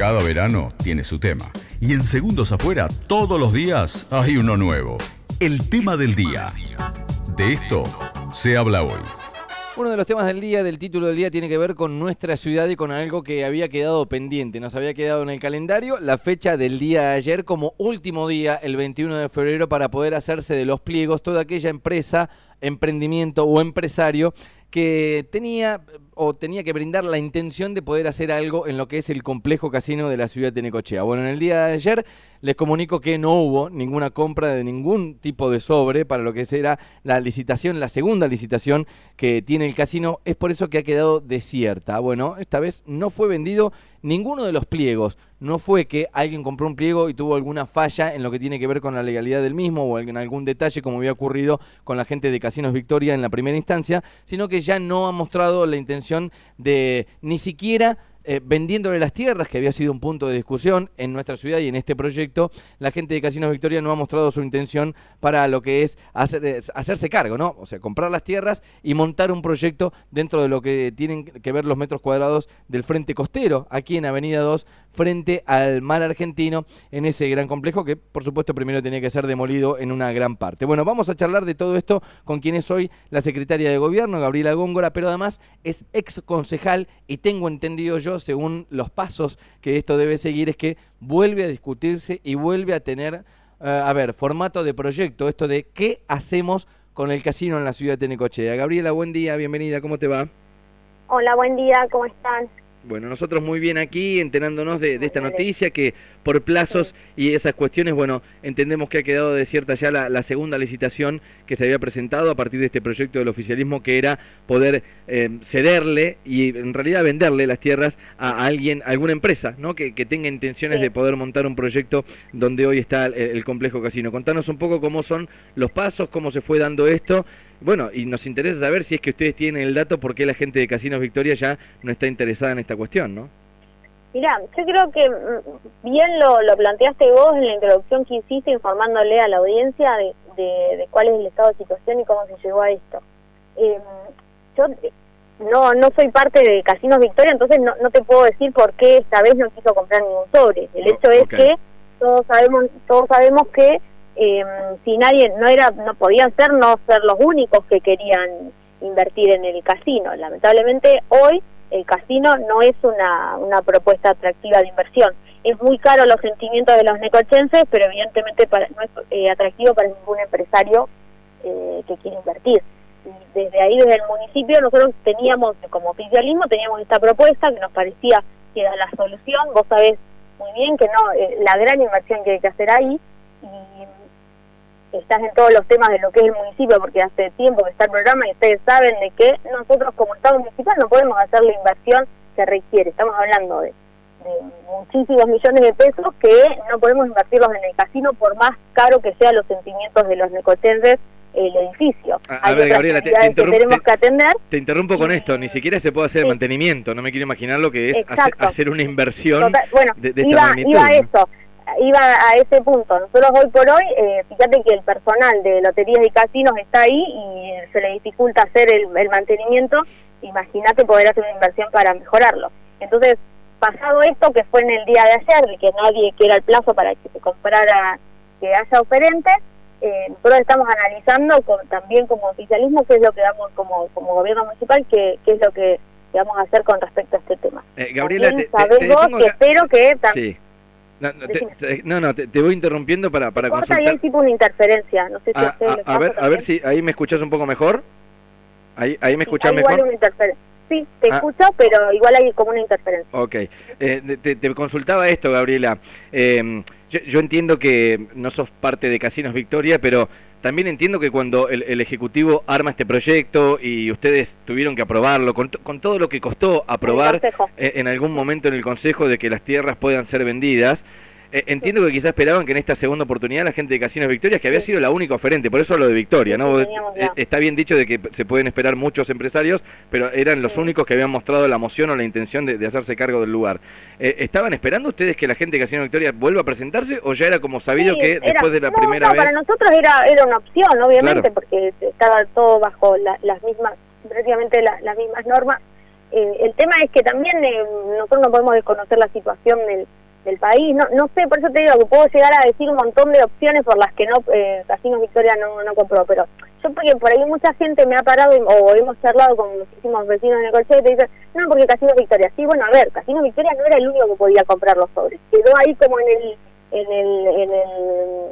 Cada verano tiene su tema. Y en Segundos Afuera, todos los días hay uno nuevo. El tema del día. De esto se habla hoy. Uno de los temas del día, del título del día, tiene que ver con nuestra ciudad y con algo que había quedado pendiente. Nos había quedado en el calendario la fecha del día de ayer como último día, el 21 de febrero, para poder hacerse de los pliegos toda aquella empresa, emprendimiento o empresario que tenía o tenía que brindar la intención de poder hacer algo en lo que es el complejo casino de la ciudad de Necochea. Bueno, en el día de ayer les comunico que no hubo ninguna compra de ningún tipo de sobre para lo que será la licitación, la segunda licitación que tiene el casino. Es por eso que ha quedado desierta. Bueno, esta vez no fue vendido ninguno de los pliegos. No fue que alguien compró un pliego y tuvo alguna falla en lo que tiene que ver con la legalidad del mismo o en algún detalle como había ocurrido con la gente de Casinos Victoria en la primera instancia, sino que ya no ha mostrado la intención de ni siquiera eh, vendiéndole las tierras, que había sido un punto de discusión en nuestra ciudad y en este proyecto, la gente de Casinos Victoria no ha mostrado su intención para lo que es hacer, hacerse cargo, ¿no? O sea, comprar las tierras y montar un proyecto dentro de lo que tienen que ver los metros cuadrados del frente costero, aquí en Avenida 2, frente al mar argentino, en ese gran complejo que, por supuesto, primero tenía que ser demolido en una gran parte. Bueno, vamos a charlar de todo esto con quien es hoy la secretaria de Gobierno, Gabriela Góngora, pero además es ex concejal y tengo entendido yo según los pasos que esto debe seguir, es que vuelve a discutirse y vuelve a tener, eh, a ver, formato de proyecto, esto de qué hacemos con el casino en la ciudad de Necochea. Gabriela, buen día, bienvenida, ¿cómo te va? Hola, buen día, ¿cómo están? Bueno, nosotros muy bien aquí, enterándonos de, esta noticia, que por plazos y esas cuestiones, bueno, entendemos que ha quedado desierta ya la, segunda licitación que se había presentado a partir de este proyecto del oficialismo, que era poder eh, cederle y en realidad venderle las tierras a alguien, a alguna empresa, ¿no? Que, tenga intenciones de poder montar un proyecto donde hoy está el complejo casino. Contanos un poco cómo son los pasos, cómo se fue dando esto bueno, y nos interesa saber si es que ustedes tienen el dato por qué la gente de Casinos Victoria ya no está interesada en esta cuestión, ¿no? Mira, yo creo que mm, bien lo, lo, planteaste vos en la introducción que hiciste informándole a la audiencia de, de, cuál es el estado de situación y cómo se llegó a esto. Em, yo no no soy parte de Casinos Victoria, entonces no, no te puedo decir por qué esta vez no quiso comprar ningún sobre. El hecho es que todos sabemos todos sabemos que eh, si nadie no era no podían ser no ser los únicos que querían invertir en el casino. Lamentablemente hoy el casino no es una, una propuesta atractiva de inversión. Es muy caro los sentimientos de los necochenses pero evidentemente para, no es eh, atractivo para ningún empresario eh, que quiere invertir. Y desde ahí desde el municipio nosotros teníamos como oficialismo teníamos esta propuesta que nos parecía que era la solución. Vos sabés muy bien que no eh, la gran inversión que hay que hacer ahí. Y estás en todos los temas de lo que es el municipio, porque hace tiempo que está el programa y ustedes saben de que nosotros como Estado municipal no podemos hacer la inversión que requiere. Estamos hablando de, muchísimos millones de pesos que no podemos invertirlos en el casino por más caro que sean los sentimientos de los necochenses el edificio. A, ver, Gabriela, te, interrumpo, que atender. te interrumpo con esto, ni siquiera se puede hacer mantenimiento, no me quiero imaginar lo que es hacer, una inversión bueno, de, iba, iba a eso iba a ese punto. Nosotros hoy por hoy, eh, fíjate que el personal de loterías y casinos está ahí y se le dificulta hacer el, mantenimiento. Imagínate poder hacer una inversión para mejorarlo. Entonces, pasado esto, que fue en el día de ayer, que nadie quiera el plazo para que se comprara, que haya oferentes, eh, nosotros estamos analizando también como oficialismo qué es lo que damos como, como gobierno municipal, qué, qué es lo que, vamos a hacer con respecto a este tema. Eh, Gabriela, te, que espero que... Sí no, no, te, no, te, voy interrumpiendo para, para consultar. hay tipo una interferencia, no sé si ah, ah, a, ver, a ver si ahí me escuchas un poco mejor. Ahí, ahí me escuchas mejor. Igual una interferencia. Sí, te ah. escucho, pero igual hay como una interferencia. Ok. Eh, te, consultaba esto, Gabriela. Eh, yo, yo entiendo que no sos parte de Casinos Victoria, pero también entiendo que cuando el, Ejecutivo arma este proyecto y ustedes tuvieron que aprobarlo, con, todo lo que costó aprobar eh, en algún momento en el Consejo de que las tierras puedan ser vendidas, entiendo que quizás esperaban que en esta segunda oportunidad la gente de Casinos Victoria, que había sido la única oferente, por eso lo de Victoria, ¿no? Eh, está bien dicho de que se pueden esperar muchos empresarios, pero eran los únicos que habían mostrado la moción o la intención de, hacerse cargo del lugar. Eh, ¿Estaban esperando ustedes que la gente de Casinos Victoria vuelva a presentarse o ya era como sabido que después de la primera no, vez... Para nosotros era, era una opción, obviamente, porque estaba todo bajo las mismas, prácticamente las mismas normas. Eh, el tema es que también eh, nosotros no podemos desconocer la situación del, del país. No, no sé, por eso te digo que puedo llegar a decir un montón de opciones por las que no eh, Casinos Victoria no, no compró, pero yo porque por ahí mucha gente me ha parado o hemos charlado con muchísimos vecinos en el y te dicen, no, porque Casinos Victoria, sí, bueno, a ver, Casinos Victoria no era el único que podía comprar los sobres, quedó ahí como en el, en el, en el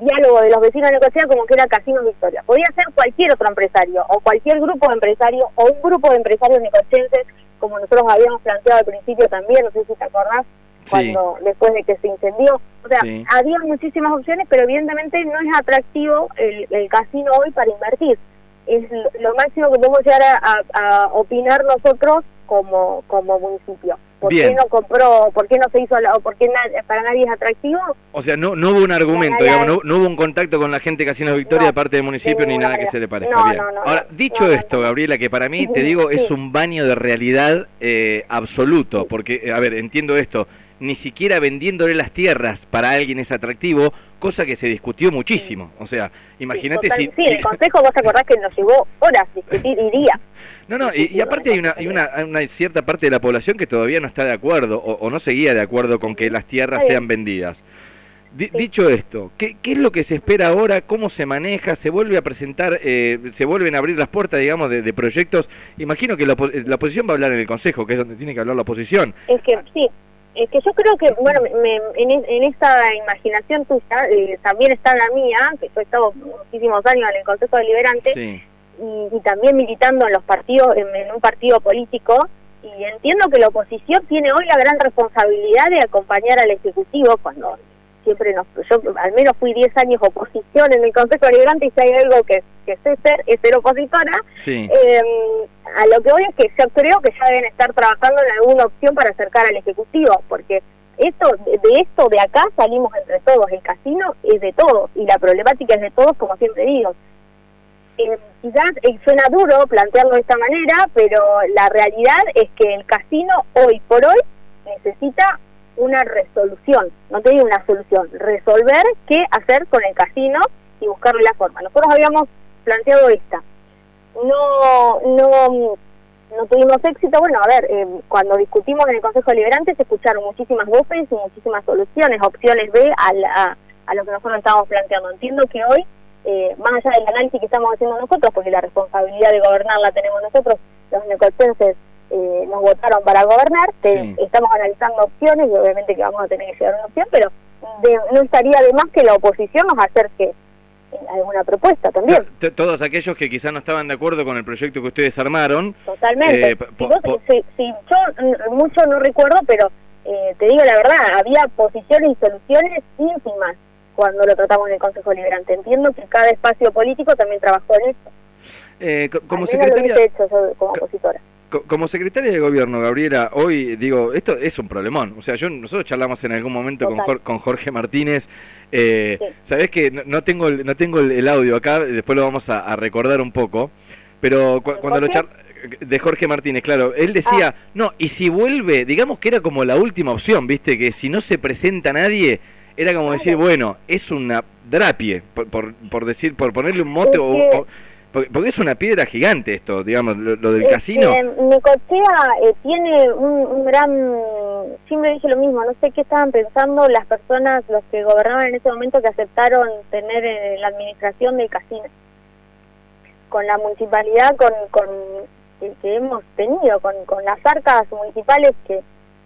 diálogo de los vecinos de Necochea como que era Casino Victoria. Podía ser cualquier otro empresario, o cualquier grupo de empresarios, o un grupo de empresarios necochenses, como nosotros habíamos planteado al principio también, no sé si te acordás, cuando después de que se incendió. O sea, había muchísimas opciones, pero evidentemente no es atractivo el, el casino hoy para invertir. Es lo máximo que podemos llegar a, a opinar nosotros como, como municipio. ¿Por qué no compró, por qué no se hizo, o por qué para nadie es atractivo? O sea, no, no hubo un argumento, digamos, no, hubo un contacto con la gente que Casino Victoria de parte del municipio ni nada que se le parezca. Ahora, dicho esto, Gabriela, que para mí, te digo, es un baño de realidad eh, absoluto, porque, a ver, entiendo esto, ni siquiera vendiéndole las tierras para alguien es atractivo, cosa que se discutió muchísimo. O sea, imagínate si... Sí, el Consejo, vos acordás que nos llevó horas discutir y días. No, no, y, aparte hay, una, hay una, una, cierta parte de la población que todavía no está de acuerdo o, no seguía de acuerdo con que las tierras sean vendidas. Dicho esto, ¿qué, ¿qué, es lo que se espera ahora? ¿Cómo se maneja? ¿Se vuelve a presentar, eh, se vuelven a abrir las puertas, digamos, de, proyectos? Imagino que la, la, oposición va a hablar en el Consejo, que es donde tiene que hablar la oposición. Es que sí, es que yo creo que, bueno, en, en, esta imaginación tuya eh, también está la mía, que yo he estado muchísimos años en el Consejo Deliberante y, y, también militando en los partidos, en, un partido político, y entiendo que la oposición tiene hoy la gran responsabilidad de acompañar al Ejecutivo cuando siempre nos, yo al menos fui 10 años oposición en el Consejo Deliberante y si hay algo que, que sé ser, es ser opositora. Eh, a lo que voy es que yo creo que ya deben estar trabajando en alguna opción para acercar al Ejecutivo, porque esto de esto de acá salimos entre todos, el casino es de todos y la problemática es de todos, como siempre digo. Eh, quizás eh, suena duro plantearlo de esta manera, pero la realidad es que el casino hoy por hoy necesita una resolución, no te digo una solución, resolver qué hacer con el casino y buscarle la forma. Nosotros habíamos planteado esta. No, no, no tuvimos éxito. Bueno, a ver, eh, cuando discutimos en el Consejo Liberante se escucharon muchísimas voces y muchísimas soluciones, opciones B a, a, lo que nosotros estábamos planteando. Entiendo que hoy, eh, más allá del análisis que estamos haciendo nosotros, porque la responsabilidad de gobernar la tenemos nosotros, los necotenses eh, nos votaron para gobernar, que estamos analizando opciones y obviamente que vamos a tener que llegar a una opción, pero no estaría de más que la oposición nos acerque alguna propuesta también. Todos aquellos que quizás no estaban de acuerdo con el proyecto que ustedes armaron. Totalmente. Eh, yo mucho no recuerdo, pero eh, te digo la verdad, había posiciones y soluciones ínfimas cuando lo tratamos en el Consejo Liberante. Entiendo que cada espacio político también trabajó en eso. Eh, como secretaria, como opositora como secretaria de gobierno, Gabriela, hoy digo, esto es un problemón. O sea, yo nosotros charlamos en algún momento con Jorge, con Jorge Martínez. Eh, Sabés que no, tengo el, no tengo el, audio acá, después lo vamos a, recordar un poco. Pero cuando lo char de Jorge Martínez, claro, él decía, ah. no, y si vuelve, digamos que era como la última opción, ¿viste? Que si no se presenta nadie, era como decir, bueno, es una drapie, por, por, decir, por ponerle un mote o porque, es una piedra gigante esto, digamos, lo, del casino. Necochea eh, tiene un, gran... Siempre dije lo mismo, no sé qué estaban pensando las personas, los que gobernaban en ese momento que aceptaron tener eh, la administración del casino. Con la municipalidad con, con que, hemos tenido, con, con las arcas municipales que,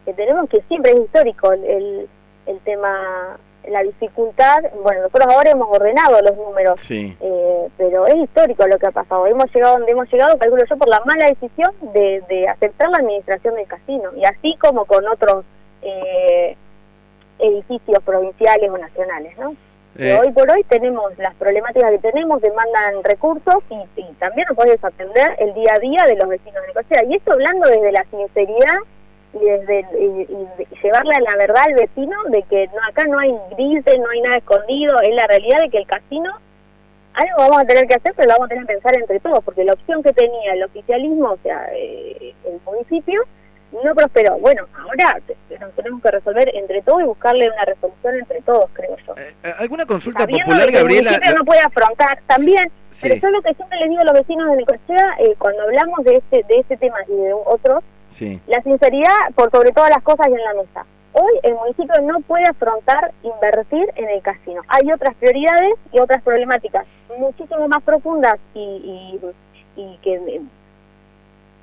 que tenemos, que siempre es histórico el, el tema la dificultad, bueno, nosotros ahora hemos ordenado los números, eh, pero es histórico lo que ha pasado. Hemos llegado donde hemos llegado, calculo yo, por la mala decisión de, de aceptar la administración del casino, y así como con otros eh, edificios provinciales o nacionales, ¿no? Eh. Hoy por hoy tenemos las problemáticas que tenemos, demandan recursos y, también no puedes atender el día a día de los vecinos de Nicosia. Y esto hablando desde la sinceridad y desde llevarle a la verdad al vecino de que no acá no hay grises, no hay nada escondido, es la realidad de que el casino algo vamos a tener que hacer, pero lo vamos a tener que pensar entre todos, porque la opción que tenía el oficialismo, o sea, eh, el municipio, no prosperó. Bueno, ahora nos tenemos que resolver entre todos y buscarle una resolución entre todos, creo yo. Eh, eh, ¿Alguna consulta popular, Gabriela? El municipio no puede afrontar también, pero yo lo que siempre les digo a los vecinos de Necochea, eh, cuando hablamos de este, de este tema y de otros, la sinceridad por sobre todas las cosas y en la mesa. Hoy el municipio no puede afrontar invertir en el casino. Hay otras prioridades y otras problemáticas muchísimo más profundas y, y que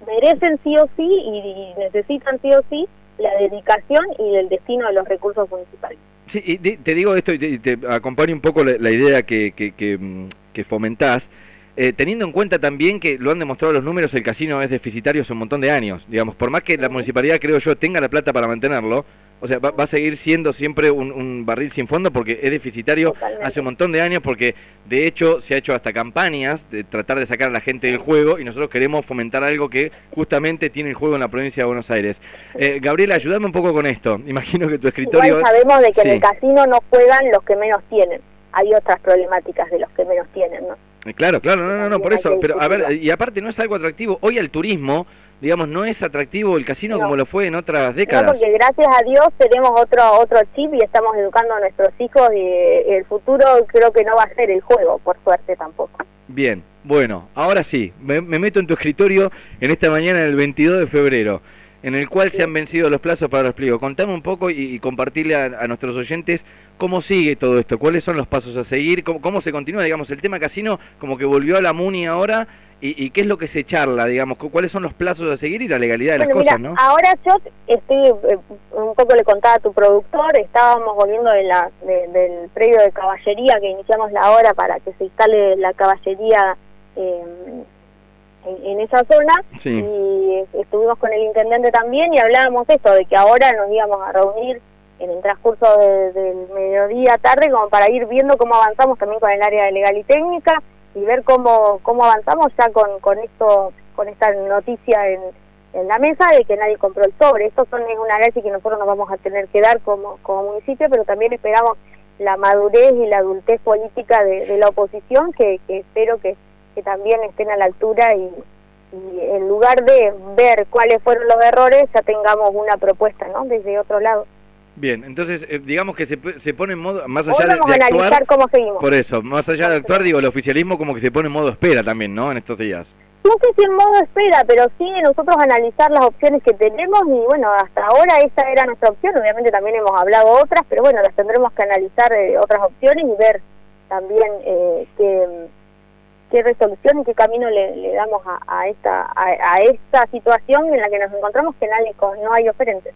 merecen sí o sí y, necesitan sí o sí la dedicación y el destino de los recursos municipales. Sí, y te digo esto y te, acompaño un poco la, idea que, que, que, mm, fomentás. Eh, teniendo en cuenta también que lo han demostrado los números, el casino es deficitario hace un montón de años. Digamos, por más que la municipalidad, creo yo, tenga la plata para mantenerlo, o sea, va, a seguir siendo siempre un, barril sin fondo porque es deficitario hace un montón de años, porque de hecho se ha hecho hasta campañas de tratar de sacar a la gente del juego y nosotros queremos fomentar algo que justamente tiene el juego en la provincia de Buenos Aires. Eh, Gabriela, ayúdame un poco con esto. Imagino que tu escritorio... Igual sabemos de que en el casino no juegan los que menos tienen. Hay otras problemáticas de los que menos tienen, ¿no? Eh, claro, claro, no, no, no, por eso. Pero a ver, y aparte no es algo atractivo. Hoy el turismo digamos, no es atractivo el casino como lo fue en otras décadas. No, porque gracias a Dios tenemos otro otro chip y estamos educando a nuestros hijos y el futuro creo que no va a ser el juego, por suerte tampoco. Bien, bueno, ahora sí, me, meto en tu escritorio en esta mañana del 22 de febrero, en el cual se han vencido los plazos para los pliegos. Contame un poco y, compartirle a, nuestros oyentes cómo sigue todo esto, cuáles son los pasos a seguir, cómo, cómo se continúa, digamos, el tema casino como que volvió a la MUNI ahora ¿Y, qué es lo que se charla, digamos? ¿Cuáles son los plazos a seguir y la legalidad de las cosas, no? Ahora yo estoy, eh, un poco le contaba a tu productor, estábamos volviendo de la, del predio de caballería que iniciamos la hora para que se instale la caballería eh, en, esa zona y estuvimos con el intendente también y hablábamos esto, de que ahora nos íbamos a reunir en el transcurso del mediodía tarde como para ir viendo cómo avanzamos también con el área de legal y técnica y ver cómo, cómo avanzamos ya con, con esto, con esta noticia en, en la mesa de que nadie compró el sobre. Esto son, es un análisis que nosotros nos vamos a tener que dar como, como municipio, pero también esperamos la madurez y la adultez política de, la oposición, que, que espero que, que, también estén a la altura y, y, en lugar de ver cuáles fueron los errores, ya tengamos una propuesta ¿no? desde otro lado. Bien, entonces eh, digamos que se, se pone en modo, más allá de, de actuar, cómo seguimos. por eso, más allá de actuar, digo, el oficialismo como que se pone en modo espera también, ¿no? En estos días. No sé si en modo espera, pero sí nosotros analizar las opciones que tenemos y bueno, hasta ahora esa era nuestra opción, obviamente también hemos hablado otras, pero bueno, las tendremos que analizar eh, otras opciones y ver también eh, qué, qué resolución y qué camino le, damos a, esta a, esta situación en la que nos encontramos que nadie no hay oferentes.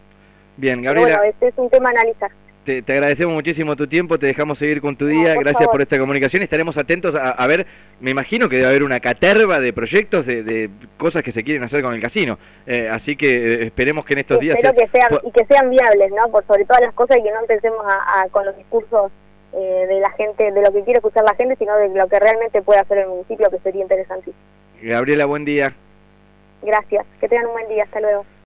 Bien, Gabriela. bueno, este es un tema a analizar. Te, agradecemos muchísimo tu tiempo, te dejamos seguir con tu día, gracias por esta comunicación, estaremos atentos a, ver, me imagino que debe haber una caterva de proyectos, de, cosas que se quieren hacer con el casino, eh, así que eh, esperemos que en estos días... Espero que sean, y que sean viables, ¿no? Por sobre todas las cosas y que no empecemos a, con los discursos eh, de la gente, de lo que quiere escuchar la gente, sino de lo que realmente puede hacer el municipio, que sería interesantísimo. Gabriela, buen día. Gracias, que tengan un buen día, hasta luego.